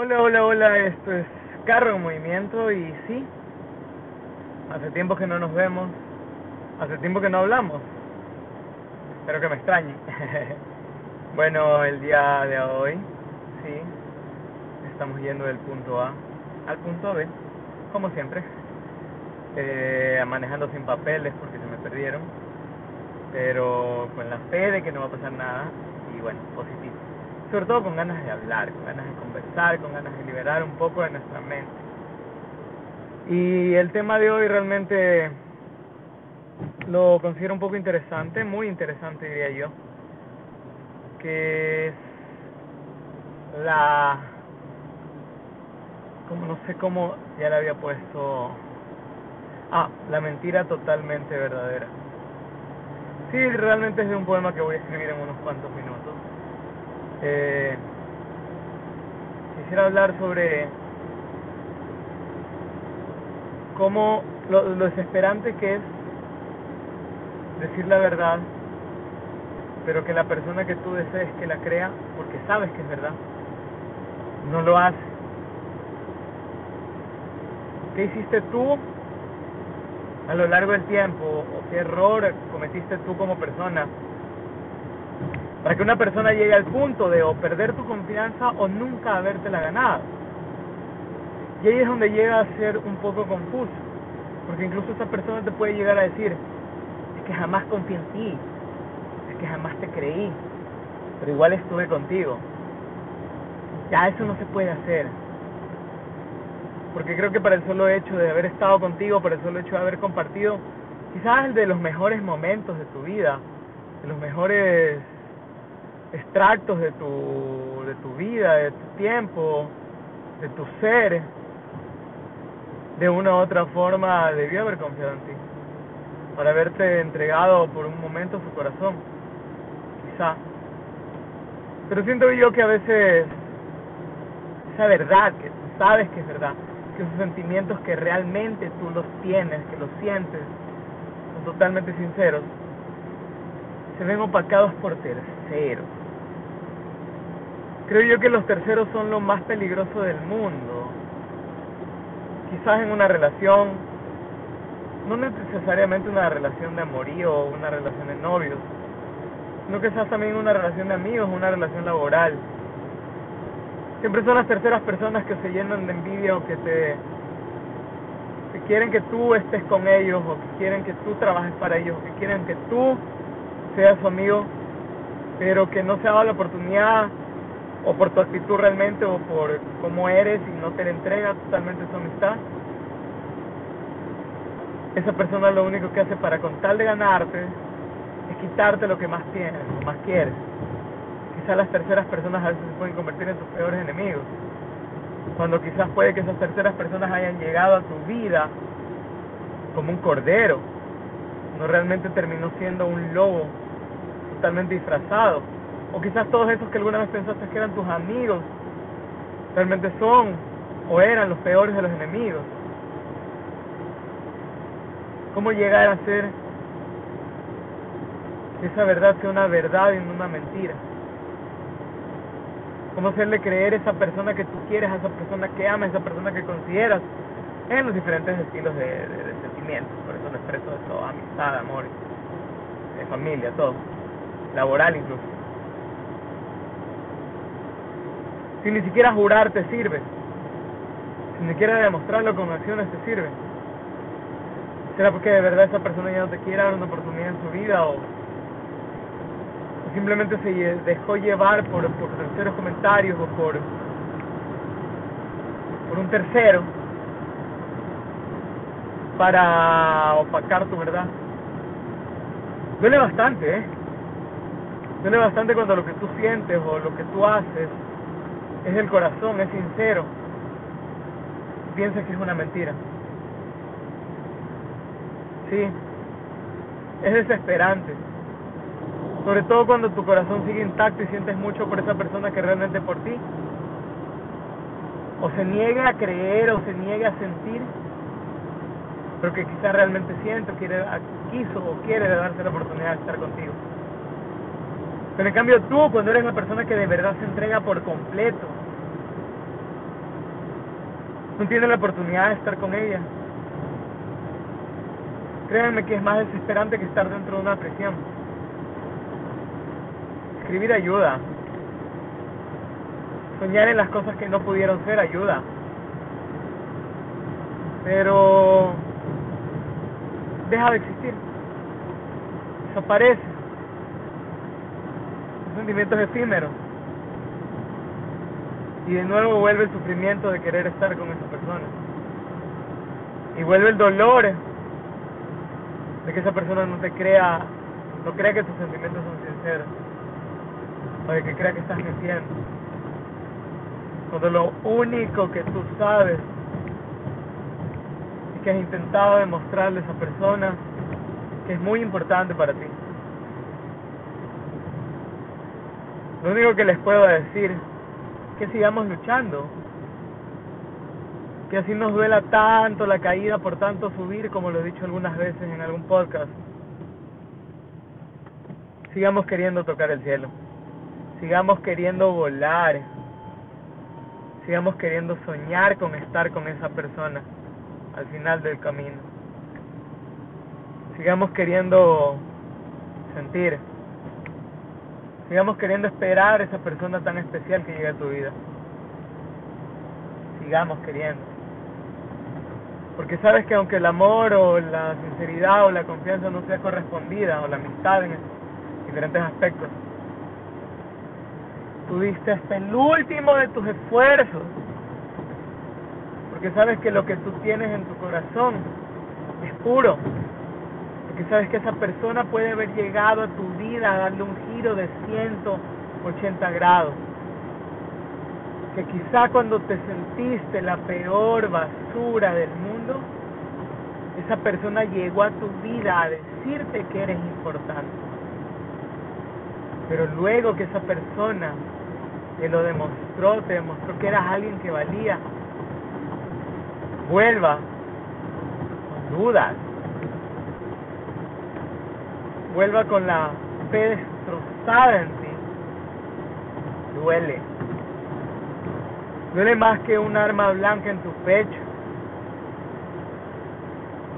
Hola, hola, hola, esto es Carro en Movimiento y sí, hace tiempo que no nos vemos, hace tiempo que no hablamos, espero que me extrañen. bueno, el día de hoy, sí, estamos yendo del punto A al punto B, como siempre, eh, manejando sin papeles porque se me perdieron, pero con la fe de que no va a pasar nada y bueno, positivo sobre todo con ganas de hablar, con ganas de conversar, con ganas de liberar un poco de nuestra mente. Y el tema de hoy realmente lo considero un poco interesante, muy interesante diría yo, que es la, como no sé cómo ya le había puesto, ah, la mentira totalmente verdadera. Sí, realmente es de un poema que voy a escribir en unos cuantos minutos eh, quisiera hablar sobre cómo lo, desesperante que es decir la verdad, pero que la persona que tú desees que la crea, porque sabes que es verdad, no lo hace. ¿Qué hiciste tú a lo largo del tiempo? ¿O qué error cometiste tú como persona para que una persona llegue al punto de o perder tu confianza o nunca habértela ganado. Y ahí es donde llega a ser un poco confuso, porque incluso esa persona te puede llegar a decir, es que jamás confié en ti, es que jamás te creí, pero igual estuve contigo. Ya eso no se puede hacer. Porque creo que para el solo hecho de haber estado contigo, para el solo hecho de haber compartido, quizás de los mejores momentos de tu vida, de los mejores extractos de tu, de tu vida, de tu tiempo, de tu ser, de una u otra forma debió haber confiado en ti, para haberte entregado por un momento su corazón, quizá. Pero siento yo que a veces esa verdad, que sabes que es verdad, que esos sentimientos que realmente tú los tienes, que los sientes, son totalmente sinceros, se ven opacados por terceros Creo yo que los terceros son lo más peligroso del mundo. Quizás en una relación, no necesariamente una relación de amorío o una relación de novios, sino quizás también una relación de amigos, una relación laboral. Siempre son las terceras personas que se llenan de envidia o que te que quieren que tú estés con ellos o que quieren que tú trabajes para ellos o que quieren que tú seas su amigo, pero que no se ha dado la oportunidad o por tu actitud realmente o por cómo eres y no te le entrega totalmente su amistad. Esa persona lo único que hace para con tal de ganarte es quitarte lo que más tienes, lo más quieres. Quizás las terceras personas a veces se pueden convertir en tus peores enemigos. Cuando quizás puede que esas terceras personas hayan llegado a tu vida como un cordero. No realmente terminó siendo un lobo totalmente disfrazado o quizás todos esos que alguna vez pensaste que eran tus amigos, realmente son o eran los peores de los enemigos. ¿Cómo llegar a ser esa verdad sea una verdad y no una mentira? ¿Cómo hacerle creer a esa persona que tú quieres, a esa persona que amas, a esa persona que consideras en los diferentes estilos de, sentimientos? Por eso lo expreso de todo, amistad, amor, de familia, todo, laboral incluso. Si ni siquiera jurar te sirve. Si ni siquiera demostrarlo con acciones te sirve. ¿Será porque de verdad esa persona ya no te quiere dar una oportunidad en su vida o, simplemente se dejó llevar por, por terceros comentarios o por, por un tercero para opacar tu verdad? Duele bastante, ¿eh? Duele bastante cuando lo que tú sientes o lo que tú haces es del corazón, es sincero, piensa que es una mentira. Sí, es desesperante. Sobre todo cuando tu corazón sigue intacto y sientes mucho por esa persona que realmente por ti. O se niegue a creer o se niegue a sentir, pero que quizás realmente siente quiere, quiso o quiere darse la oportunidad de estar contigo. Pero en cambio tú, cuando eres la persona que de verdad se entrega por completo, no tiene la oportunidad de estar con ella. Créanme que es más desesperante que estar dentro de una prisión. Escribir ayuda. Soñar en las cosas que no pudieron ser ayuda. Pero deja de existir. Desaparece. Sentimientos efímeros. Y de nuevo vuelve el sufrimiento de querer estar con esa persona. Y vuelve el dolor de que esa persona no te crea, no crea que tus sentimientos son sinceros. O de que crea que estás mintiendo. Cuando lo único que tú sabes es que has intentado demostrarle a esa persona que es muy importante para ti. Lo único que les puedo decir que sigamos luchando. Que así nos duela tanto la caída por tanto subir, como lo he dicho algunas veces en algún podcast. Sigamos queriendo tocar el cielo. Sigamos queriendo volar. Sigamos queriendo soñar con estar con esa persona al final del camino. Sigamos queriendo sentir. Sigamos queriendo esperar a esa persona tan especial que llegue a tu vida. Sigamos queriendo. Porque sabes que aunque el amor o la sinceridad o la confianza no sea correspondida o la amistad en diferentes aspectos, tú diste hasta el último de tus esfuerzos. Porque sabes que lo que tú tienes en tu corazón es puro. Porque sabes que esa persona puede haber llegado a tu vida a darle un giro de 180 grados. Que quizá cuando te sentiste la peor basura del mundo, esa persona llegó a tu vida a decirte que eres importante. Pero luego que esa persona te lo demostró, te demostró que eras alguien que valía, vuelva dudas, vuelva con la fe destrozada en ti, duele. Duele más que un arma blanca en tu pecho.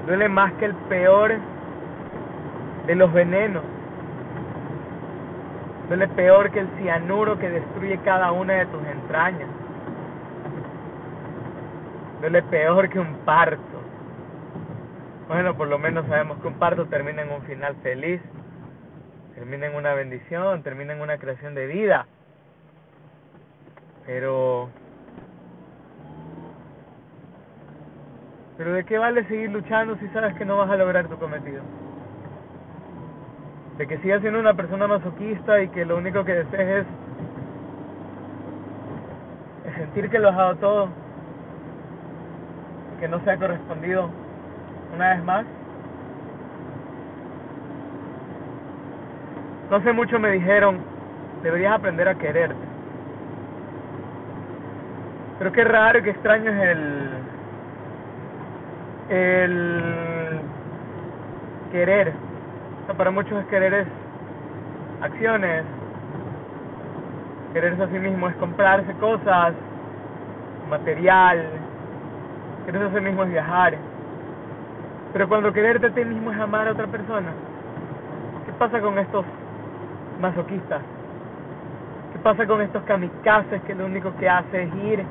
Duele más que el peor de los venenos. Duele peor que el cianuro que destruye cada una de tus entrañas. Duele peor que un parto. Bueno, por lo menos sabemos que un parto termina en un final feliz, termina en una bendición, termina en una creación de vida. Pero Pero ¿de qué vale seguir luchando si sabes que no vas a lograr tu cometido? De que sigas siendo una persona masoquista y que lo único que desees es, sentir que lo has dado todo, que no se ha correspondido una vez más. No hace mucho me dijeron, deberías aprender a quererte. Pero qué raro y qué extraño es el el querer. para muchos es querer es acciones. Quererse a sí mismo es comprarse cosas, material. Quererse a sí mismo es viajar. Pero cuando quererte a ti mismo es amar a otra persona, ¿qué pasa con estos masoquistas? ¿Qué pasa con estos kamikazes que lo único que hace es ir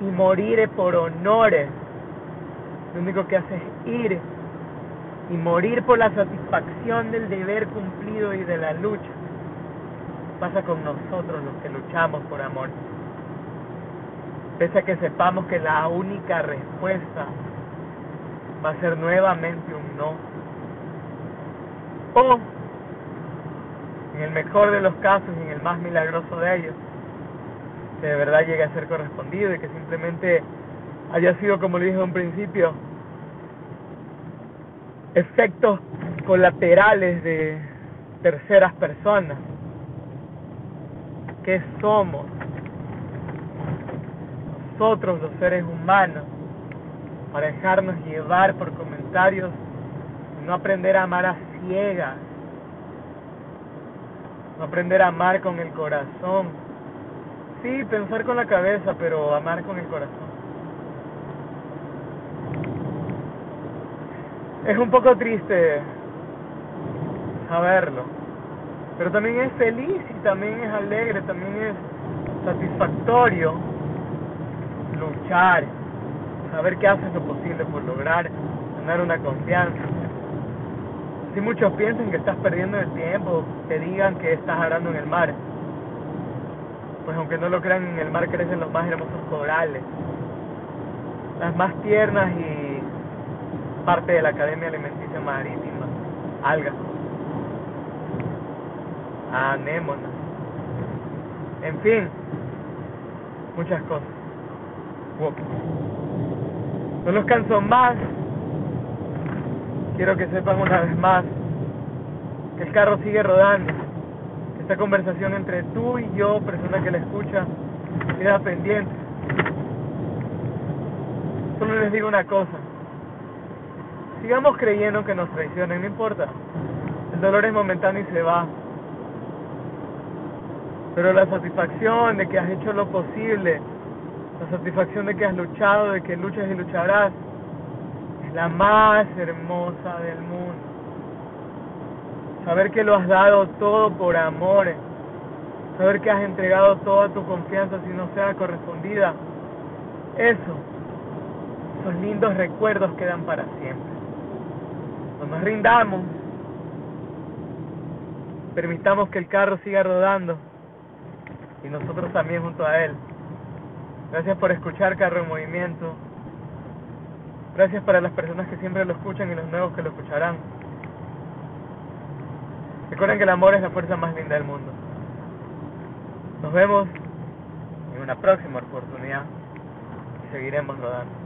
y morir por honores? lo único que hace es ir y morir por la satisfacción del deber cumplido y de la lucha. Pasa con nosotros los que luchamos por amor. Pese a que sepamos que la única respuesta va a ser nuevamente un no. O, en el mejor de los casos y en el más milagroso de ellos, que de verdad llegue a ser correspondido y que simplemente haya sido, como le dije en un principio, efectos colaterales de terceras personas. ¿Qué somos? Nosotros los seres humanos, para dejarnos llevar por comentarios, no aprender a amar a ciegas, no aprender a amar con el corazón. Sí, pensar con la cabeza, pero amar con el corazón. Es un poco triste saberlo, pero también es feliz y también es alegre, también es satisfactorio luchar saber que haces lo posible por lograr tener una confianza. Si muchos piensan que estás perdiendo el tiempo, te digan que estás arando en el mar, pues aunque no lo crean, en el mar crecen los más hermosos corales, las más tiernas y parte de la Academia Alimenticia Marítima, algas, anémonas, en fin, muchas cosas. No los canso más. Quiero que sepan una vez más que el carro sigue rodando. Que esta conversación entre tú y yo, persona que la escucha, queda pendiente. Solo les digo una cosa. Sigamos creyendo que nos traicionen, no importa. El dolor es momentáneo y se va. Pero la satisfacción de que has hecho lo posible la satisfacción de que has luchado, de que luchas y lucharás, es la más hermosa del mundo. Saber que lo has dado todo por amor, saber que has entregado toda tu confianza si no sea correspondida, eso, esos lindos recuerdos quedan para siempre. No nos rindamos, permitamos que el carro siga rodando y nosotros también junto a él. Gracias por escuchar Carro en Movimiento. Gracias para las personas que siempre lo escuchan y los nuevos que lo escucharán. Recuerden que el amor es la fuerza más linda del mundo. Nos vemos en una próxima oportunidad y seguiremos rodando.